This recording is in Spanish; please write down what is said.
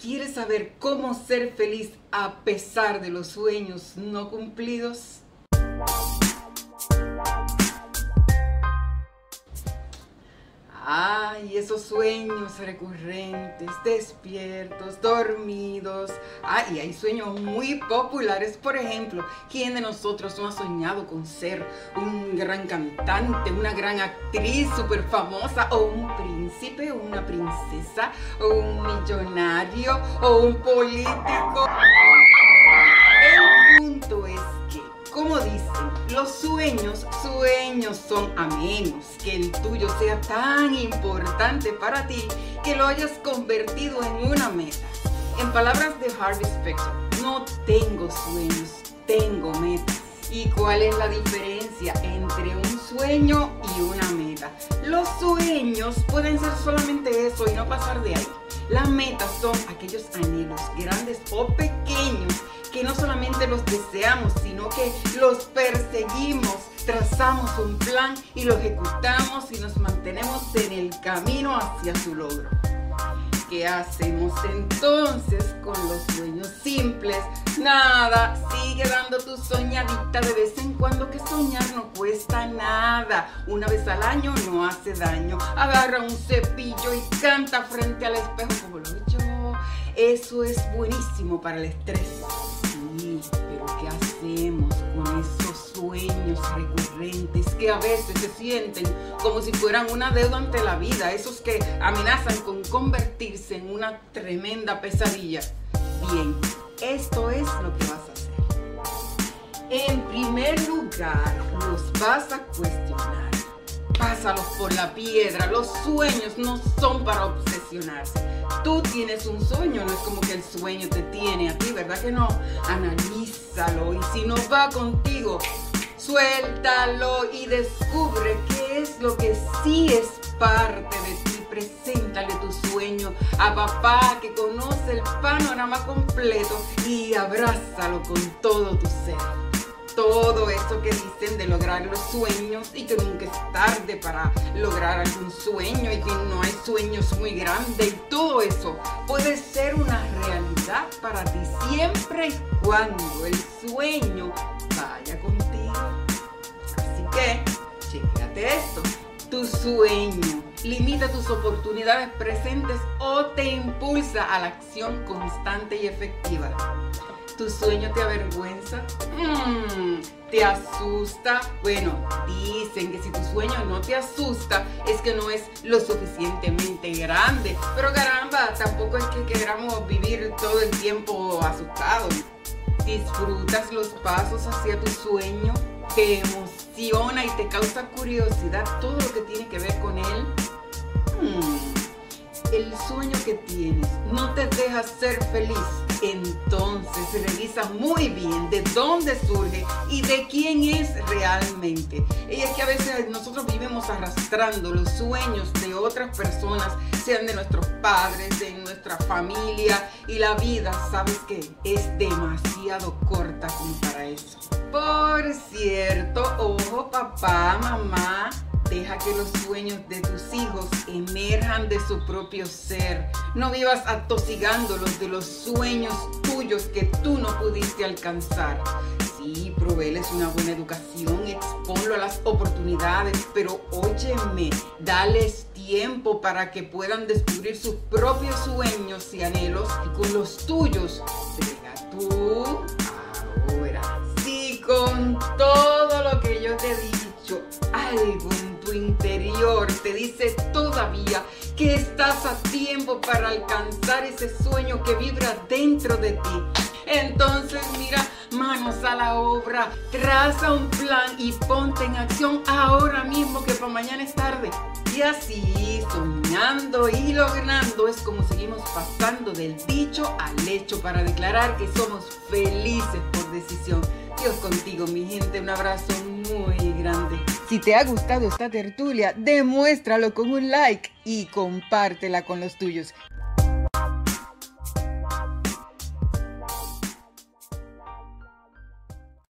¿quieres saber cómo ser feliz a pesar de los sueños no cumplidos? Ay, esos sueños recurrentes, despiertos, dormidos. Ay, hay sueños muy populares. Por ejemplo, ¿quién de nosotros no ha soñado con ser un gran cantante, una gran actriz súper famosa, o un príncipe, o una princesa, o un millonario, o un político? A menos que el tuyo sea tan importante para ti que lo hayas convertido en una meta. En palabras de Harvey Specter, no tengo sueños, tengo metas. ¿Y cuál es la diferencia entre un sueño y una meta? Los sueños pueden ser solamente eso y no pasar de ahí. Las metas son aquellos anhelos grandes o pequeños que no solamente los deseamos, sino que los perseguimos, trazamos un plan y lo ejecutamos y nos mantenemos en el camino hacia su logro. ¿Qué hacemos entonces con los sueños simples? Nada, sigue dando tu soñadita de vez en cuando que soñar no cuesta nada. Una vez al año no hace daño. Agarra un cepillo y canta frente al espejo como lo he hecho. Eso es buenísimo para el estrés pero ¿qué hacemos recurrentes que a veces se sienten como si fueran una deuda ante la vida? Esos que amenazan con convertirse en una tremenda pesadilla. Bien, esto es lo que vas a hacer. En primer lugar, los vas a cuestionar. Pásalos por la piedra. Los sueños no son para obsesionarse. Tú tienes un sueño, no es como que el sueño te tiene a ti, ¿verdad que no? Analízalo y si no va contigo, suéltalo y descubre qué es lo que sí es parte de ti. Preséntale tu sueño a papá que conoce el panorama completo y abrázalo con todo tu ser todo eso que dicen de lograr los sueños y que nunca es tarde para lograr algún sueño y que no hay sueños muy grandes y todo eso puede ser una realidad para ti siempre y cuando el sueño esto. Tu sueño limita tus oportunidades presentes o te impulsa a la acción constante y efectiva. ¿Tu sueño te avergüenza? Mm, ¿Te asusta? Bueno, dicen que si tu sueño no te asusta es que no es lo suficientemente grande. Pero caramba, tampoco es que queramos vivir todo el tiempo asustados. ¿Disfrutas los pasos hacia tu sueño? ¿Te emociona y te causa curiosidad todo lo que tiene que ver con él? Mm el sueño que tienes no te deja ser feliz, entonces revisa muy bien de dónde surge y de quién es realmente. Y es que a veces nosotros vivimos arrastrando los sueños de otras personas, sean de nuestros padres, de nuestra familia, y la vida, ¿sabes qué? Es demasiado corta como para eso. Por cierto, ojo papá, mamá, Deja que los sueños de tus hijos emerjan de su propio ser. No vivas atosigándolos de los sueños tuyos que tú no pudiste alcanzar. Sí, proveeles una buena educación, exponlo a las oportunidades, pero óyeme, dales tiempo para que puedan descubrir sus propios sueños y anhelos y con los tuyos. Venga tú ahora. Sí, con todo lo que yo te he dicho, algo te dice todavía que estás a tiempo para alcanzar ese sueño que vibra dentro de ti. Entonces mira, manos a la obra, traza un plan y ponte en acción ahora mismo que para mañana es tarde. Y así, soñando y logrando, es como seguimos pasando del dicho al hecho para declarar que somos felices por decisión. Dios contigo, mi gente, un abrazo muy grande. Si te ha gustado esta tertulia, demuéstralo con un like y compártela con los tuyos.